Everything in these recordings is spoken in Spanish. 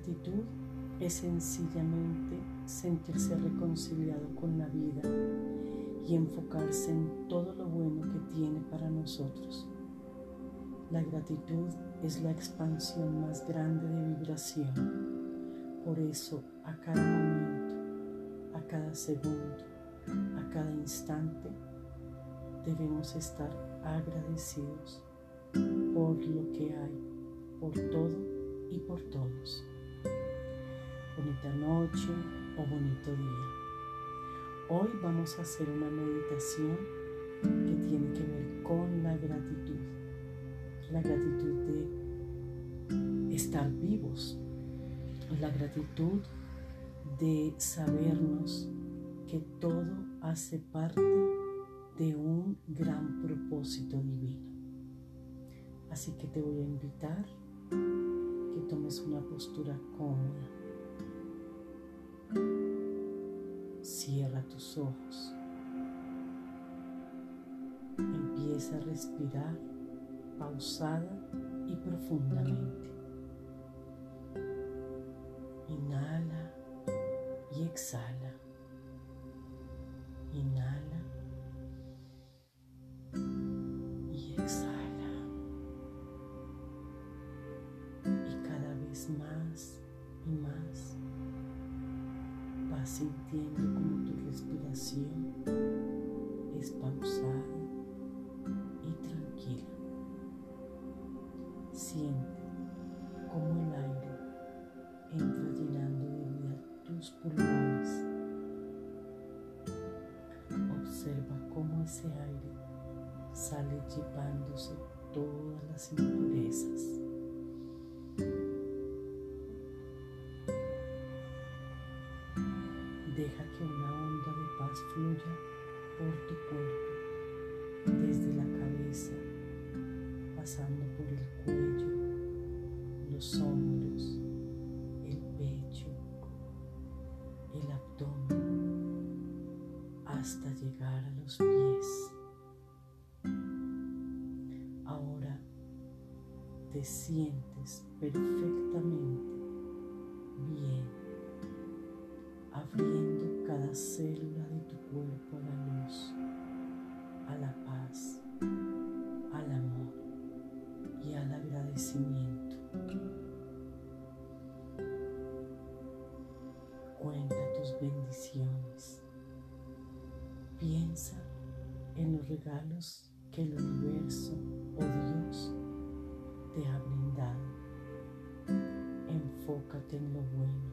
gratitud es sencillamente sentirse reconciliado con la vida y enfocarse en todo lo bueno que tiene para nosotros. La gratitud es la expansión más grande de vibración. Por eso a cada momento, a cada segundo, a cada instante, debemos estar agradecidos por lo que hay, por todo y por todos. Bonita noche o bonito día. Hoy vamos a hacer una meditación que tiene que ver con la gratitud. La gratitud de estar vivos. La gratitud de sabernos que todo hace parte de un gran propósito divino. Así que te voy a invitar que tomes una postura cómoda. Cierra tus ojos. Empieza a respirar pausada y profundamente. Inhala y exhala. Siente como el aire entra llenando de vida tus pulmones. Observa cómo ese aire sale llevándose todas las impurezas. Deja que una onda de paz fluya por tu cuerpo, te sientes perfectamente bien, abriendo cada célula de tu cuerpo a la luz, a la paz, al amor y al agradecimiento. Cuenta tus bendiciones. Piensa en los regalos que el universo o Dios Enfócate en lo bueno,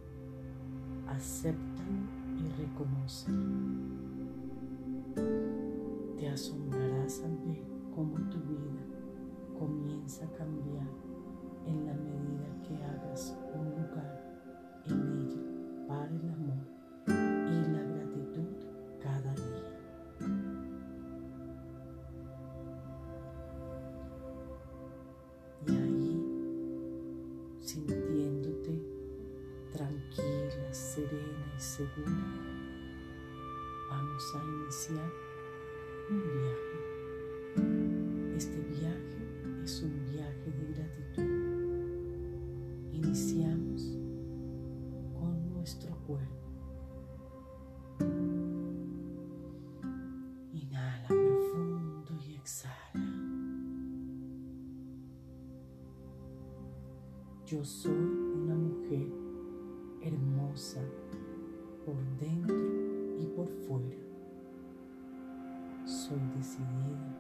acéptalo y reconócelo. Te asombrarás al ver cómo tu vida comienza a cambiar en la medida que hagas un lugar en ella para el amor tranquila, serena y segura, vamos a iniciar un viaje. Este viaje es un viaje de gratitud. Iniciamos con nuestro cuerpo. Inhala profundo y exhala. Yo soy una mujer hermosa por dentro y por fuera. Soy decidida,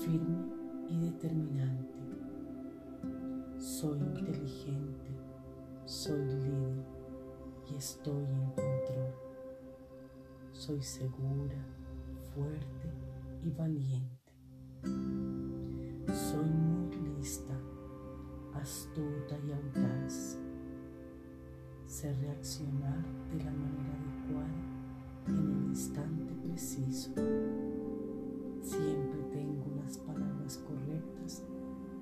firme y determinante. Soy inteligente, soy líder y estoy en control. Soy segura, fuerte y valiente. Soy muy lista, astuta y audaz. Sé reaccionar de la manera adecuada en el instante preciso. Siempre tengo las palabras correctas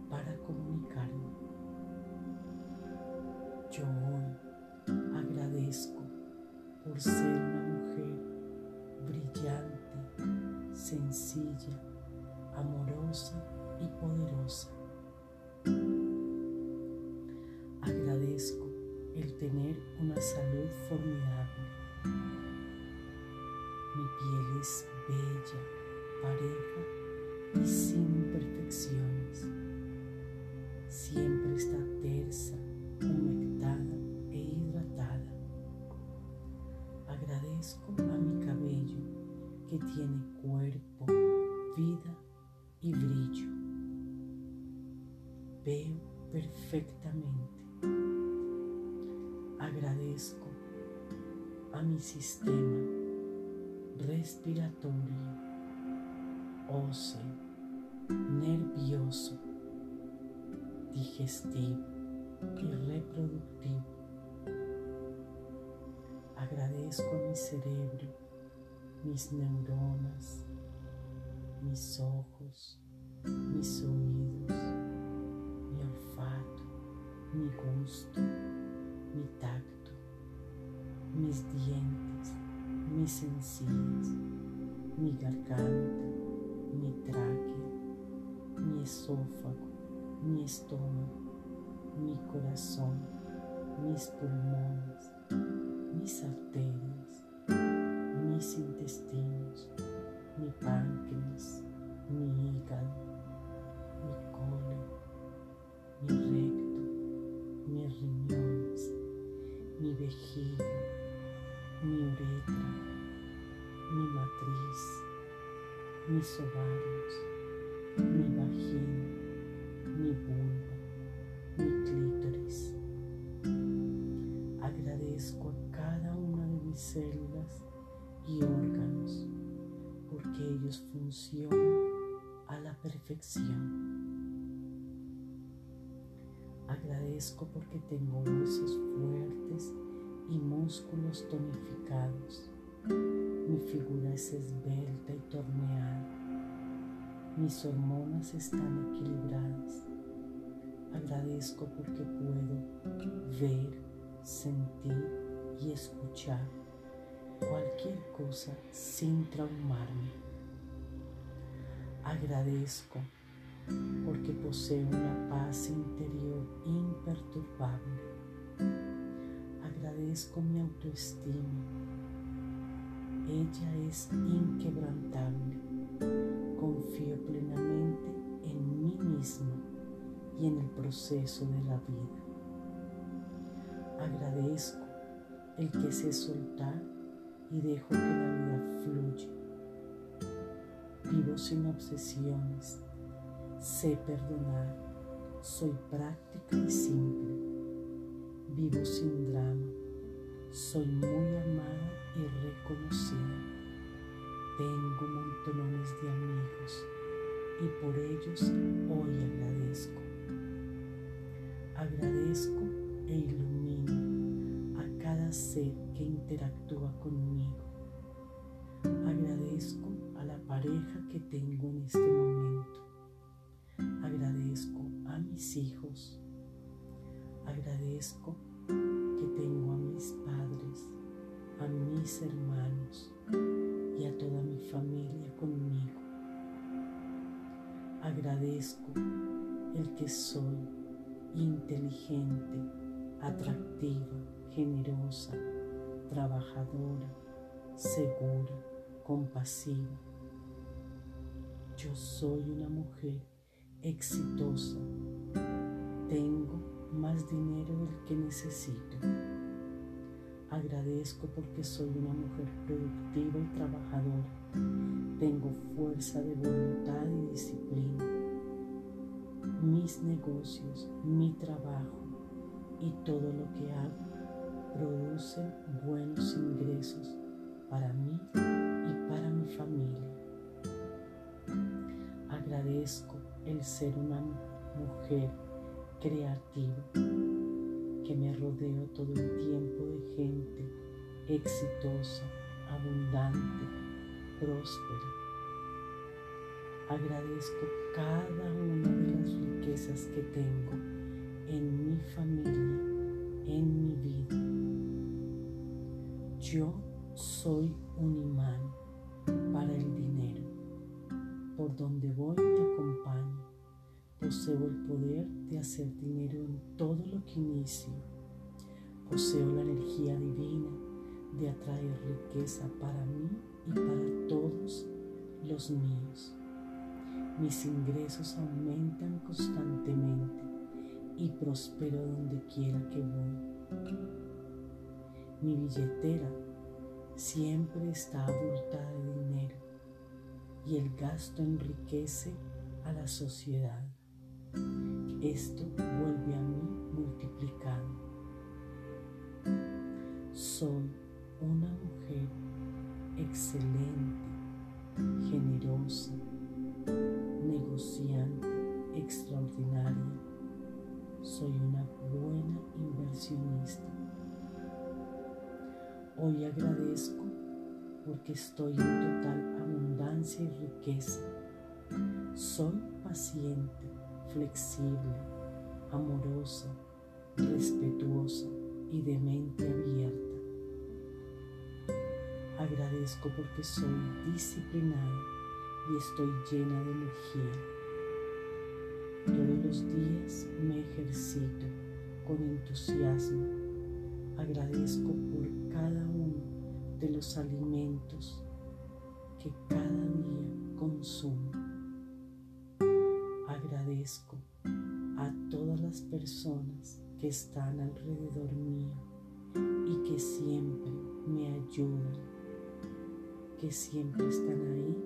para comunicarme. Yo hoy agradezco por ser una mujer brillante, sencilla, amorosa y poderosa. Agradezco tener una salud formidable. Mi piel es bella, pareja y sin imperfecciones. Siempre está tersa, humectada e hidratada. Agradezco a mi cabello que tiene cuerpo, vida y brillo. Veo perfectamente. Agradezco a mi sistema respiratorio, óseo, nervioso, digestivo y reproductivo. Agradezco a mi cerebro, mis neuronas, mis ojos, mis oídos, mi olfato, mi gusto, mi tacto, mis dientes, mis encías, mi garganta, mi tráquea, mi esófago, mi estómago, mi corazón, mis pulmones, mis arterias, mis intestinos, mi páncreas, mi hígado, mi colon, mi recto, mis riñones, mi vejiga, mi uretra, mi matriz, mis ovarios, mi vagina, mi vulva, mi clítoris. Agradezco a cada una de mis células y órganos porque ellos funcionan a la perfección. Agradezco porque tengo huesos fuertes y músculos tonificados. Mi figura es esbelta y torneada. Mis hormonas están equilibradas. Agradezco porque puedo ver, sentir y escuchar cualquier cosa sin traumarme. Agradezco porque poseo una paz interior imperturbable. Agradezco mi autoestima. Ella es inquebrantable. Confío plenamente en mí misma y en el proceso de la vida. Agradezco el que sé soltar y dejo que la vida fluya. Vivo sin obsesiones, sé perdonar, soy práctica y simple. Vivo sin drama, soy muy amada y reconocida. Tengo montones de amigos y por ellos hoy agradezco. Agradezco e ilumino a cada ser que interactúa conmigo. Agradezco a la pareja que tengo en este momento. Agradezco a mis hijos. Agradezco que tengo mis hermanos y a toda mi familia conmigo. Agradezco el que soy inteligente, atractiva, generosa, trabajadora, segura, compasiva. Yo soy una mujer exitosa. Tengo más dinero del que necesito. Agradezco porque soy una mujer productiva y trabajadora. Tengo fuerza de voluntad y disciplina. Mis negocios, mi trabajo y todo lo que hago producen buenos ingresos para mí y para mi familia. Agradezco el ser una mujer creativa que me rodeo todo el tiempo de gente exitosa, abundante, próspera. Agradezco cada una de las riquezas que tengo en mi familia, en mi vida. Yo soy un imán para el dinero. Por donde voy me acompaña. Poseo el poder de hacer dinero en todo lo que inicio Poseo la energía divina de atraer riqueza para mí y para todos los míos. Mis ingresos aumentan constantemente y prospero donde quiera que voy. Mi billetera siempre está abultada de dinero y el gasto enriquece a la sociedad. Esto vuelve a mí multiplicado. Soy una mujer excelente, generosa, negociante, extraordinaria. Soy una buena inversionista. Hoy agradezco porque estoy en total abundancia y riqueza. Soy paciente, flexible, amorosa, respetuosa y de mente abierta. Agradezco porque soy disciplinada y estoy llena de energía. Todos los días me ejercito con entusiasmo. Agradezco por cada uno de los alimentos que cada día consumo. Agradezco a todas las personas que están alrededor mío y que siempre me ayudan que siempre están ahí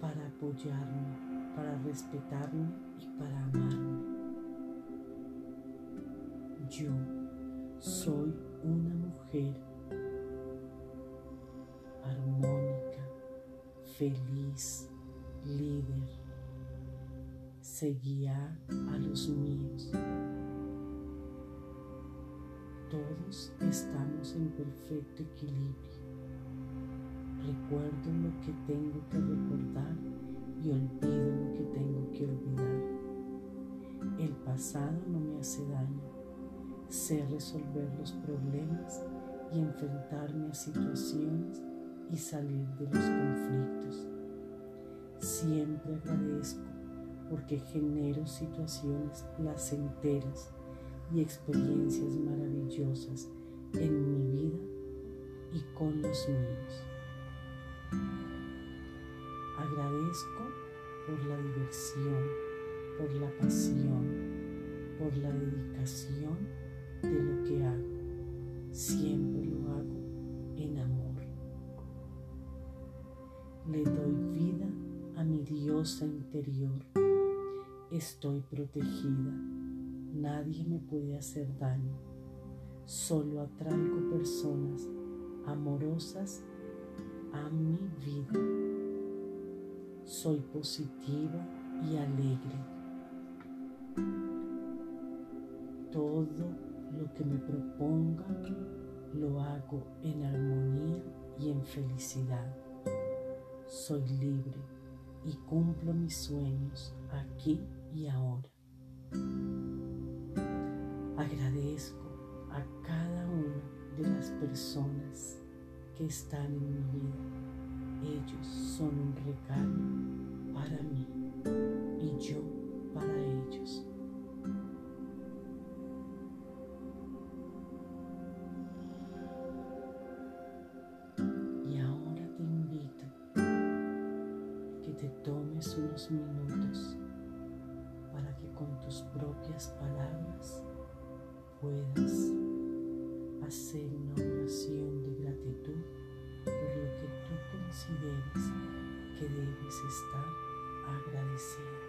para apoyarme, para respetarme y para amarme. Yo soy una mujer armónica, feliz, líder. Seguía a los míos. Todos estamos en perfecto equilibrio Recuerdo lo que tengo que recordar y olvido lo que tengo que olvidar. El pasado no me hace daño. Sé resolver los problemas y enfrentarme a situaciones y salir de los conflictos. Siempre agradezco porque genero situaciones placenteras y experiencias maravillosas en mi vida y con los míos. Agradezco por la diversión, por la pasión, por la dedicación de lo que hago. Siempre lo hago en amor. Le doy vida a mi diosa interior. Estoy protegida. Nadie me puede hacer daño. Solo atraigo personas amorosas a mi vida. Soy positiva y alegre. Todo lo que me proponga lo hago en armonía y en felicidad. Soy libre y cumplo mis sueños aquí y ahora. Agradezco a cada una de las personas que están en mi vida. Ellos son un regalo para mí y yo para ellos. Hacer una oración de gratitud por lo que tú consideres que debes estar agradecido.